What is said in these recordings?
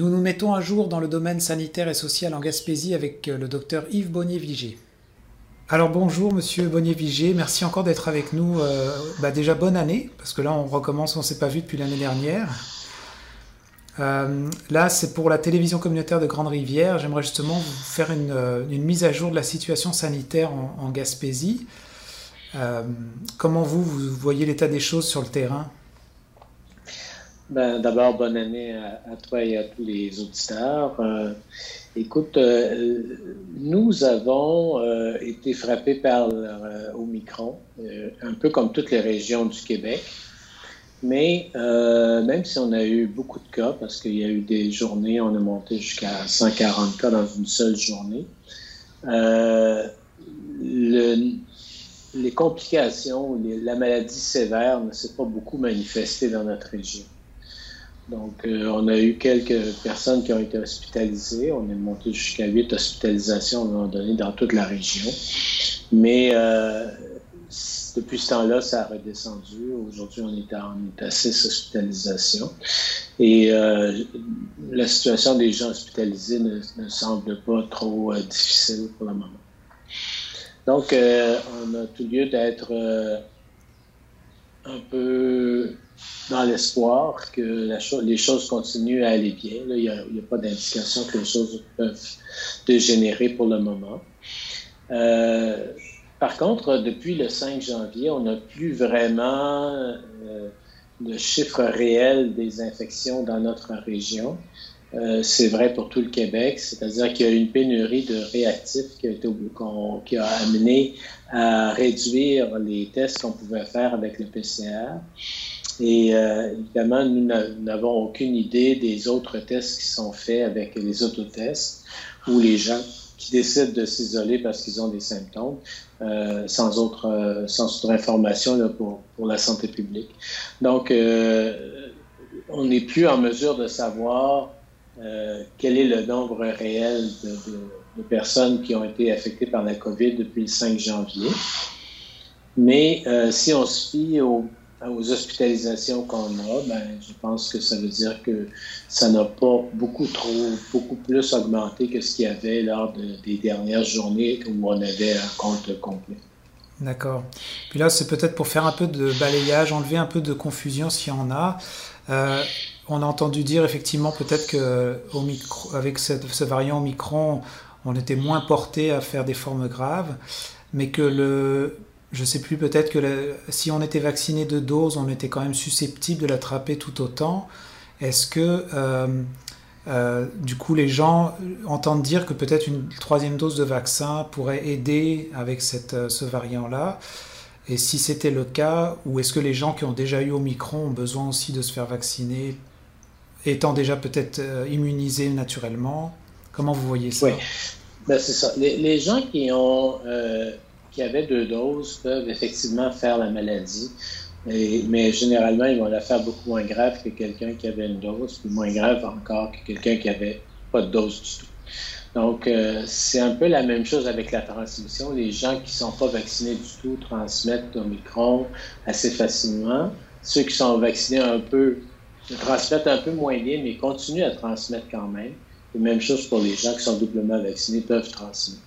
Nous nous mettons à jour dans le domaine sanitaire et social en Gaspésie avec le docteur Yves Bonnier-Vigé. Alors bonjour Monsieur Bonnier-Vigé, merci encore d'être avec nous. Bah, déjà bonne année, parce que là on recommence, on ne s'est pas vu depuis l'année dernière. Euh, là, c'est pour la télévision communautaire de Grande Rivière. J'aimerais justement vous faire une, euh, mise à jour de la situation sanitaire en, Gaspésie. Euh, comment vous, vous voyez l'état des choses sur le terrain? Ben, D'abord, bonne année à, toi et à tous les auditeurs. écoute, nous avons été frappés par l'Omicron, un peu comme toutes les régions du Québec. Mais euh, même si on a eu beaucoup de cas, parce qu'il y a eu des journées, on a monté jusqu'à 140 cas dans une seule journée, euh, les complications, la maladie sévère ne s'est pas beaucoup manifestée dans notre région. Donc, euh, on a eu quelques personnes qui ont été hospitalisées. On est monté jusqu'à huit hospitalisations à un moment donné dans toute la région. Mais depuis ce temps-là, ça a redescendu. Aujourd'hui, on est à, on six hospitalisations. Et euh, la situation des gens hospitalisés ne, semble pas trop euh, difficile pour le moment. Donc, euh, on a tout lieu d'être un peu dans l'espoir que les choses continuent à aller bien. il n'y a, pas d'indication que les choses peuvent dégénérer pour le moment. Par contre, depuis le 5 janvier, on n'a plus vraiment euh, de chiffres réels des infections dans notre région. Euh, c'est vrai pour tout le Québec, c'est-à-dire qu'il y a une pénurie de réactifs qui a amené à réduire les tests qu'on pouvait faire avec le PCR. Et euh, évidemment, nous n'avons aucune idée des autres tests qui sont faits avec les autotests où les gens qui décident de s'isoler parce qu'ils ont des symptômes, euh, sans, autre, euh, sans autre information là, pour, pour, la santé publique. Donc, euh, on n'est plus en mesure de savoir euh, quel est le nombre réel de, de, de, personnes qui ont été affectées par la COVID depuis le 5 janvier. Mais euh, si on se fie aux aux hospitalisations qu'on a, ben, je pense que ça veut dire que ça n'a pas beaucoup trop, beaucoup plus augmenté que ce qu'il y avait lors des dernières journées où on avait un compte complet. D'accord. Puis là, c'est peut-être pour faire un peu de balayage, enlever un peu de confusion s'il y en a. Euh, on a entendu dire effectivement peut-être que avec ce variant Omicron, on était moins porté à faire des formes graves, mais que le je sais plus, peut-être que si on était vacciné de doses, on était quand même susceptible de l'attraper tout autant. Est-ce que euh, euh, du coup les gens entendent dire que peut-être une troisième dose de vaccin pourrait aider avec cette, euh, ce variant-là? Et si c'était le cas, ou est-ce que les gens qui ont déjà eu Omicron ont besoin aussi de se faire vacciner, étant déjà peut-être immunisés naturellement? Comment vous voyez ça? Oui, ben, c'est ça. Les, les, gens qui ont qui avaient deux doses peuvent effectivement faire la maladie. mais généralement, ils vont la faire beaucoup moins grave que quelqu'un qui avait une dose, puis moins grave encore que quelqu'un qui n'avait pas de dose du tout. Donc, euh, c'est un peu la même chose avec la transmission. Les gens qui ne sont pas vaccinés du tout transmettent Omicron assez facilement. Ceux qui sont vaccinés un peu transmettent un peu moins bien, mais continuent à transmettre quand même. Et même chose pour les gens qui sont doublement vaccinés peuvent transmettre.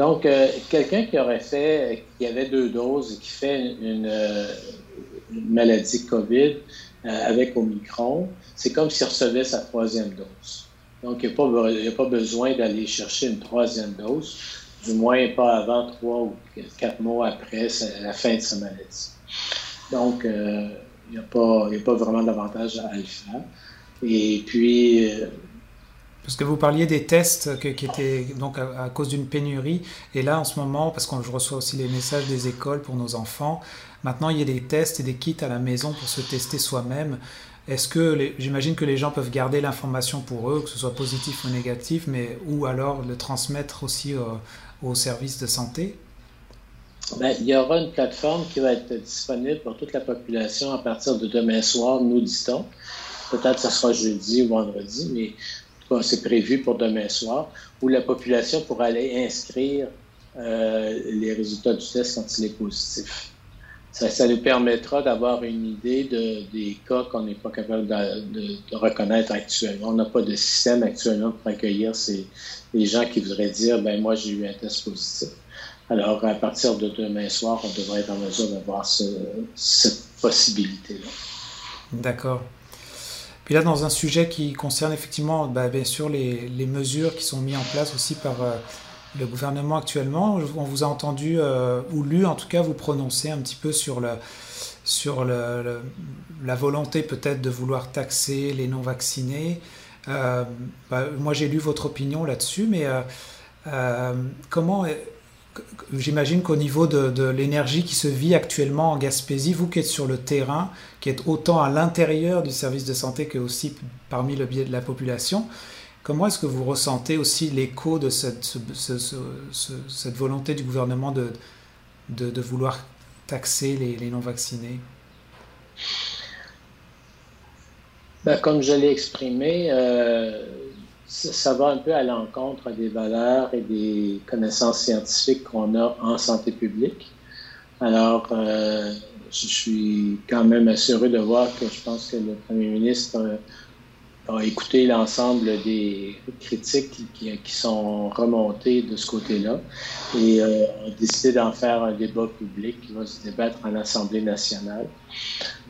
Donc, euh, quelqu'un qui aurait fait, qui avait deux doses et qui fait une, euh, maladie COVID euh, avec Omicron, c'est comme s'il recevait sa troisième dose. Donc, il n'y a, pas besoin d'aller chercher une troisième dose, du moins pas avant trois ou quatre mois après la fin de sa maladie. Donc, il n'y a, a, pas vraiment d'avantage à le faire. Et puis, parce que vous parliez des tests qui étaient donc à, cause d'une pénurie. Et là, en ce moment, parce que je reçois aussi les messages des écoles pour nos enfants, maintenant il y a des tests et des kits à la maison pour se tester soi-même. Est-ce que j'imagine que les gens peuvent garder l'information pour eux, que ce soit positif ou négatif, mais ou alors le transmettre aussi aux services de santé? Ben, il y aura une plateforme qui va être disponible pour toute la population à partir de demain soir, nous dit-on. Peut-être que ce sera jeudi ou vendredi, mais c'est prévu pour demain soir, où la population pourra aller inscrire euh, les résultats du test quand il est positif. ça, nous permettra d'avoir une idée de, des cas qu'on n'est pas capable de, reconnaître actuellement. On n'a pas de système actuellement pour accueillir ces, les gens qui voudraient dire, ben moi j'ai eu un test positif. Alors, à partir de demain soir, on devrait être en mesure d'avoir cette possibilité-là. D'accord. Puis là, dans un sujet qui concerne effectivement, ben, bien sûr, les, mesures qui sont mises en place aussi par euh, le gouvernement actuellement, on vous a entendu, euh, ou lu en tout cas, vous prononcer un petit peu sur, la volonté peut-être de vouloir taxer les non-vaccinés. Euh, bah, moi, j'ai lu votre opinion là-dessus, mais comment J'imagine qu'au niveau de, l'énergie qui se vit actuellement en Gaspésie, vous qui êtes sur le terrain, qui êtes autant à l'intérieur du service de santé que aussi parmi le biais de la population, Comment est-ce que vous ressentez aussi l'écho de cette, volonté du gouvernement de, de, vouloir taxer les, non-vaccinés? Ben, Comme je l'ai exprimé, euh, ça, va un peu à l'encontre des valeurs et des connaissances scientifiques qu'on a en santé publique. Alors, euh, je suis quand même heureux de voir que je pense que le Premier ministre a écouté l'ensemble des critiques qui, sont remontées de ce côté-là et euh, a décidé d'en faire un débat public qui va se débattre en Assemblée nationale.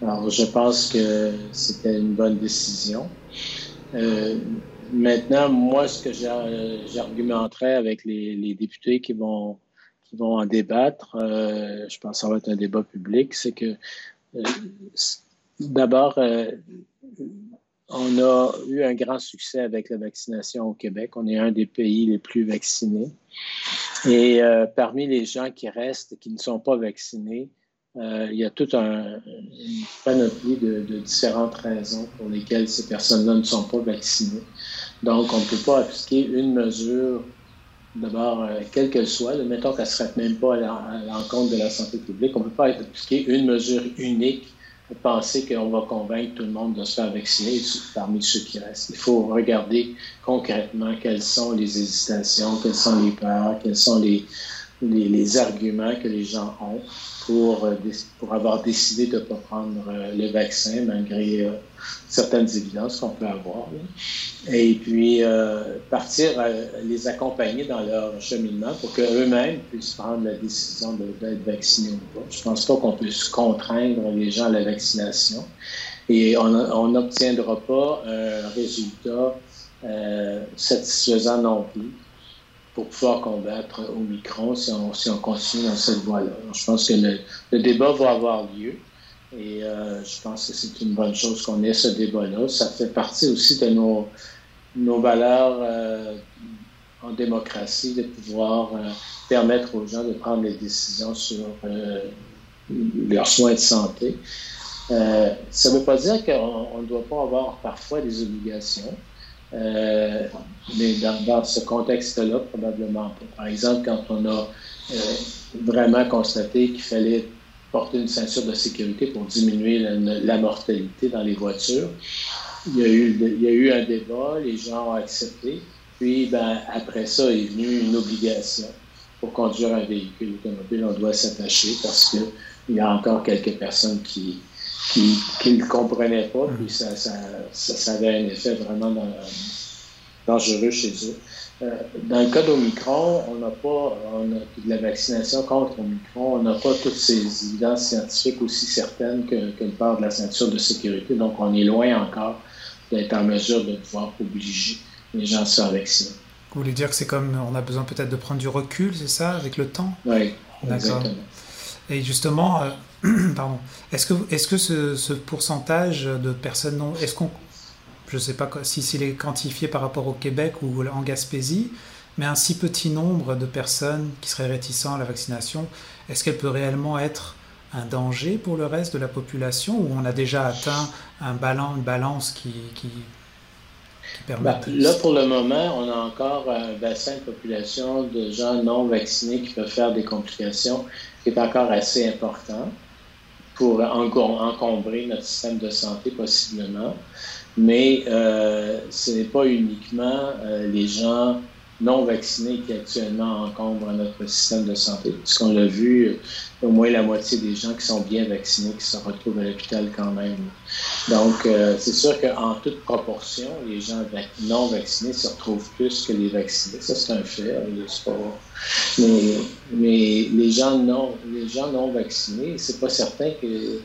Alors, je pense que c'était une bonne décision. Euh, maintenant, moi, ce que j'argumenterais avec les, députés qui vont, qui vont en débattre, euh, je pense que ça va être un débat public, c'est que d'abord, on a eu un grand succès avec la vaccination au Québec. On est un des pays les plus vaccinés. Et euh, parmi les gens qui restent, qui ne sont pas vaccinés, euh, il y a toute un, une panoplie de, différentes raisons pour lesquelles ces personnes-là ne sont pas vaccinées. Donc, on ne peut pas appliquer une mesure, d'abord, euh, quelle qu'elle soit, mettons qu'elle ne serait même pas à l'encontre de la santé publique, on ne peut pas appliquer une mesure unique penser qu'on va convaincre tout le monde de se faire vacciner parmi ceux qui restent. Il faut regarder concrètement quelles sont les hésitations, quelles sont les peurs, quels sont les, arguments que les gens ont pour, euh, pour avoir décidé de ne pas prendre euh, le vaccin malgré euh, certaines évidences qu'on peut avoir. Et puis, partir, les accompagner dans leur cheminement pour qu'eux-mêmes puissent prendre la décision d'être vaccinés ou pas. Je ne pense pas qu'on puisse contraindre les gens à la vaccination. Et on n'obtiendra pas un résultat satisfaisant non plus pour pouvoir combattre Omicron si on, si on continue dans cette voie-là. Je pense que le, débat va avoir lieu et euh, je pense que c'est une bonne chose qu'on ait ce débat-là. Ça fait partie aussi de nos, nos valeurs euh, en démocratie de pouvoir euh, permettre aux gens de prendre des décisions sur leurs soins de santé. ça ne veut pas dire qu'on ne doit pas avoir parfois des obligations. Euh, mais dans, ce contexte-là, probablement pas. Par exemple, quand on a euh, vraiment constaté qu'il fallait porter une ceinture de sécurité pour diminuer la, mortalité dans les voitures, il y, a eu, un débat, les gens ont accepté. Puis, ben, après ça est venue une obligation pour conduire un véhicule automobile. On doit s'attacher parce qu'il y a encore quelques personnes qui, qui ne comprenaient pas, puis ça, ça, ça, avait un effet vraiment dangereux chez eux. Euh, dans le cas d'Omicron, on n'a pas, on a, de la vaccination contre Omicron, on n'a pas toutes ces évidences scientifiques aussi certaines que, que le port de la ceinture de sécurité. Donc, on est loin encore d'être en mesure de pouvoir obliger les gens à se faire vacciner. Vous voulez dire que c'est comme on a besoin peut-être de prendre du recul, c'est ça, avec le temps? Oui, exactement. Et justement, euh, pardon, est-ce que, -ce, pourcentage de personnes non. Est-ce qu'on. Je ne sais pas si s'il est quantifié par rapport au Québec ou en Gaspésie, mais un si petit nombre de personnes qui seraient réticents à la vaccination, est-ce qu'elle peut réellement être un danger pour le reste de la population ou on a déjà atteint un balance, une balance qui. Bah, là, pour le moment, on a encore un bassin de population de gens non vaccinés qui peuvent faire des complications qui est encore assez important pour encombrer notre système de santé possiblement. Mais euh, ce n'est pas uniquement euh, les gens non vaccinés qui actuellement encombrent notre système de santé. Puisqu'on l'a vu, au moins la moitié des gens qui sont bien vaccinés qui se retrouvent à l'hôpital quand même. Donc, euh, c'est sûr qu'en toute proportion, les gens non vaccinés se retrouvent plus que les vaccinés. Ça, c'est un fait. Hein, mais, mais les gens non, les gens non vaccinés, c'est pas certain que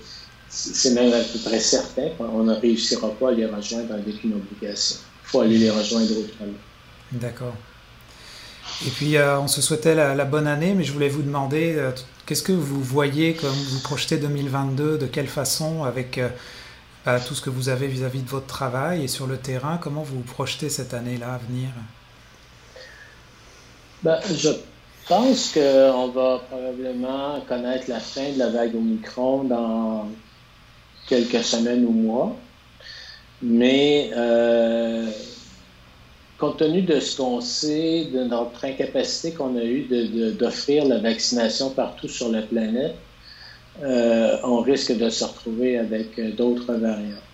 c'est même à peu près certain qu'on ne réussira pas à les rejoindre avec une obligation. Il faut aller les rejoindre autrement. D'accord. Et puis, euh, on se souhaitait la, bonne année, mais je voulais vous demander, euh, qu'est-ce que vous voyez comme vous projetez 2022, de quelle façon, avec euh, bah, tout ce que vous avez vis-à-vis de votre travail et sur le terrain, comment vous projetez cette année-là à venir? Ben, Je pense qu'on va probablement connaître la fin de la vague Omicron dans quelques semaines ou mois. Mais compte tenu de ce qu'on sait, de notre incapacité qu'on a eue d'offrir la vaccination partout sur la planète, euh, on risque de se retrouver avec d'autres variants.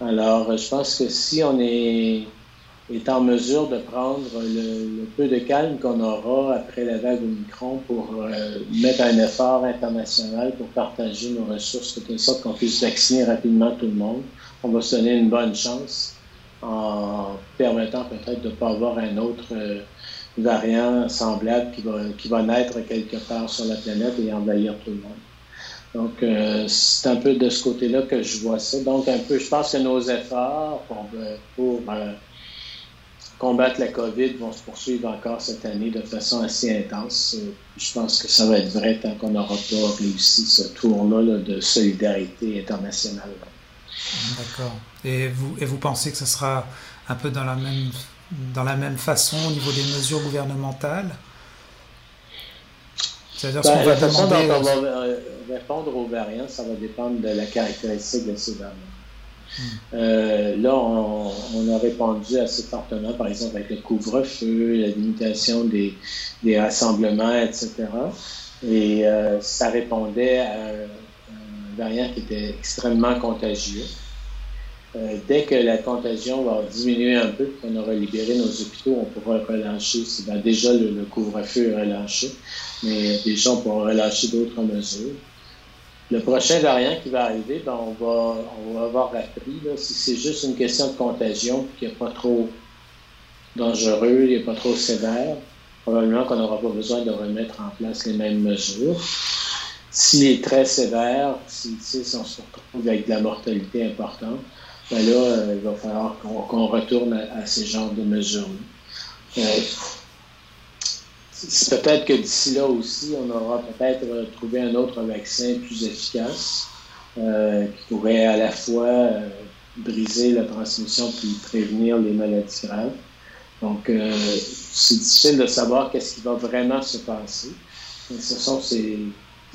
Alors, je pense que si on est est en mesure de prendre le, peu de calme qu'on aura après la vague Omicron pour euh, mettre un effort international pour partager nos ressources de telle sorte qu'on puisse vacciner rapidement tout le monde. On va se donner une bonne chance en permettant peut-être de ne pas avoir un autre euh, variant semblable qui va, naître quelque part sur la planète et envahir tout le monde. Donc, euh, c'est un peu de ce côté-là que je vois ça. Donc, un peu, je pense que nos efforts pour, pour combattre la COVID vont se poursuivre encore cette année de façon assez intense. Euh, je pense que ça va être vrai tant qu'on n'aura pas réussi ce tour-là de solidarité internationale. D'accord. Et vous, et vous pensez que ce sera un peu dans la même, dans la même façon au niveau des mesures gouvernementales? C'est-à-dire ben, qu'on va dont on va répondre aux variants, ça va dépendre de la caractéristique de ces variants. Euh, là, on, a répondu assez fortement, par exemple, avec le couvre-feu, la limitation des, rassemblements, etc. Et euh, ça répondait à variant qui était extrêmement contagieux. Euh, dès que la contagion va diminuer un peu, qu'on aura libéré nos hôpitaux, on pourra relâcher. Déjà, le, couvre-feu est relâché, mais déjà, on pourra relâcher d'autres mesures. Le prochain variant qui va arriver, ben, on, va, avoir appris, si c'est juste une question de contagion, qui n'est pas trop dangereux, il n'est pas trop sévère, probablement qu'on n'aura pas besoin de remettre en place les mêmes mesures. S'il est très sévère, si, on se retrouve avec de la mortalité importante, ben là, euh, il va falloir qu'on retourne à, ces genres de mesures-là. Euh, peut-être que d'ici là aussi, on aura peut-être trouvé un autre vaccin plus efficace euh, qui pourrait à la fois briser la transmission puis prévenir les maladies graves. Donc, c'est difficile de savoir qu'est-ce qui va vraiment se passer. ce sont ces,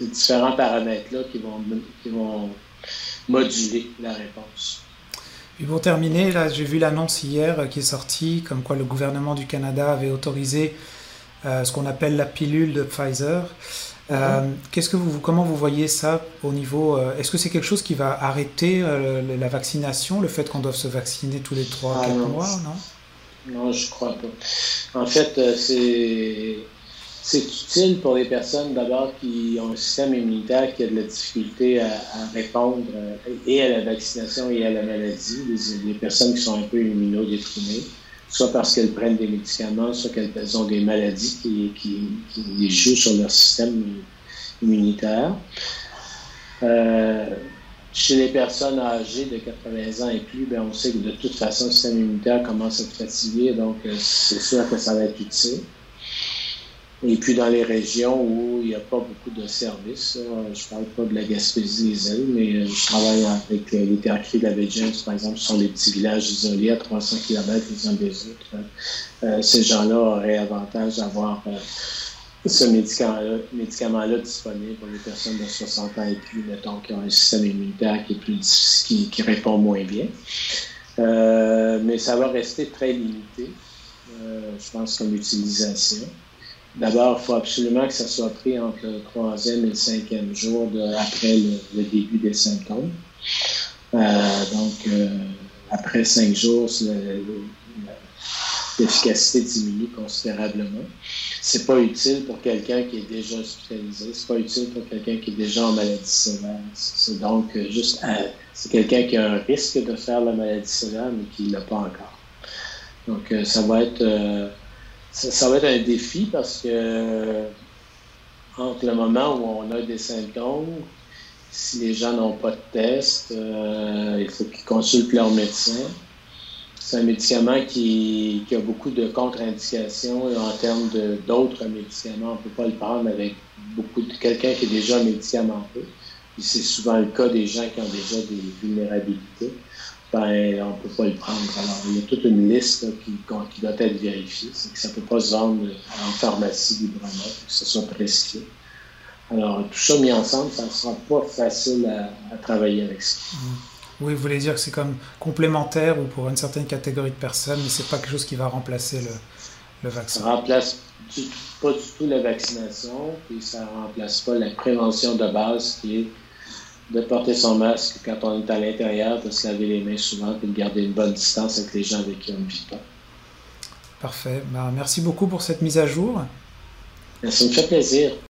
différents paramètres-là qui vont, qui vont moduler la réponse. Et pour terminer, là, j'ai vu l'annonce hier qui est sortie, comme quoi le gouvernement du Canada avait autorisé euh, ce qu'on appelle la pilule de Pfizer. Euh, qu'est-ce que vous, comment vous voyez ça au niveau euh, Est-ce que c'est quelque chose qui va arrêter la vaccination, le fait qu'on doive se vacciner tous les 3-4 ah, mois, non? Non, je crois pas. En fait, c'est c'est utile pour les personnes d'abord qui ont un système immunitaire qui a de la difficulté à, répondre et à la vaccination et à la maladie, les, personnes qui sont un peu immunodéprimées soit parce qu'elles prennent des médicaments, soit qu'elles ont des maladies qui, qui, jouent sur leur système immunitaire. Euh, chez les personnes âgées de 80 ans et plus, ben, on sait que de toute façon, le système immunitaire commence à être fatigué, donc euh, c'est sûr que ça va être utile. Et puis dans les régions où il n'y a pas beaucoup de services, je parle pas de la Gaspésie des îles, mais euh, je travaille avec les terres de la baie James, par exemple, ce sont des petits villages isolés à 300 km les uns des autres. Euh, ces gens-là auraient avantage d'avoir euh, ce médicament-là disponible pour les personnes de 60 ans et plus, mettons, qui ont un système immunitaire qui, est plus qui répond moins bien. mais ça va rester très limité, je pense, comme utilisation. D'abord, il faut absolument que ça soit pris entre le troisième et le cinquième jour après le, début des symptômes. Euh, donc, euh, après cinq jours, l'efficacité diminue considérablement. C'est pas utile pour quelqu'un qui est déjà hospitalisé, c'est pas utile pour quelqu'un qui est déjà en maladie sévère. C'est donc juste, c'est quelqu'un qui a un risque de faire la maladie sévère, mais qui l'a pas encore. Donc, ça va être, ça, va être un défi parce que entre le moment où on a des symptômes, si les gens n'ont pas de test, euh, il faut qu'ils consultent leur médecin. C'est un médicament qui, a beaucoup de contre-indications en termes d'autres médicaments. On ne peut pas le prendre avec beaucoup de quelqu'un qui est déjà médicamenteux. c'est souvent le cas des gens qui ont déjà des vulnérabilités ben, on ne peut pas le prendre. Alors, il y a toute une liste qui, qui, doit être vérifiée. C'est que ça ne peut pas se vendre en pharmacie librement, que ce soit prescrit. Alors, tout ça mis ensemble, ça ne sera pas facile à, travailler avec ça. Mmh. Oui, vous voulez dire que c'est comme complémentaire ou pour une certaine catégorie de personnes, mais ce n'est pas quelque chose qui va remplacer le, le vaccin? Ça ne remplace pas du tout la vaccination, puis ça ne remplace pas la prévention de base qui est de porter son masque quand on est à l'intérieur, de se laver les mains souvent, et de garder une bonne distance avec les gens avec qui on ne vit pas. Parfait. Ben, merci beaucoup pour cette mise à jour. Ça me fait plaisir.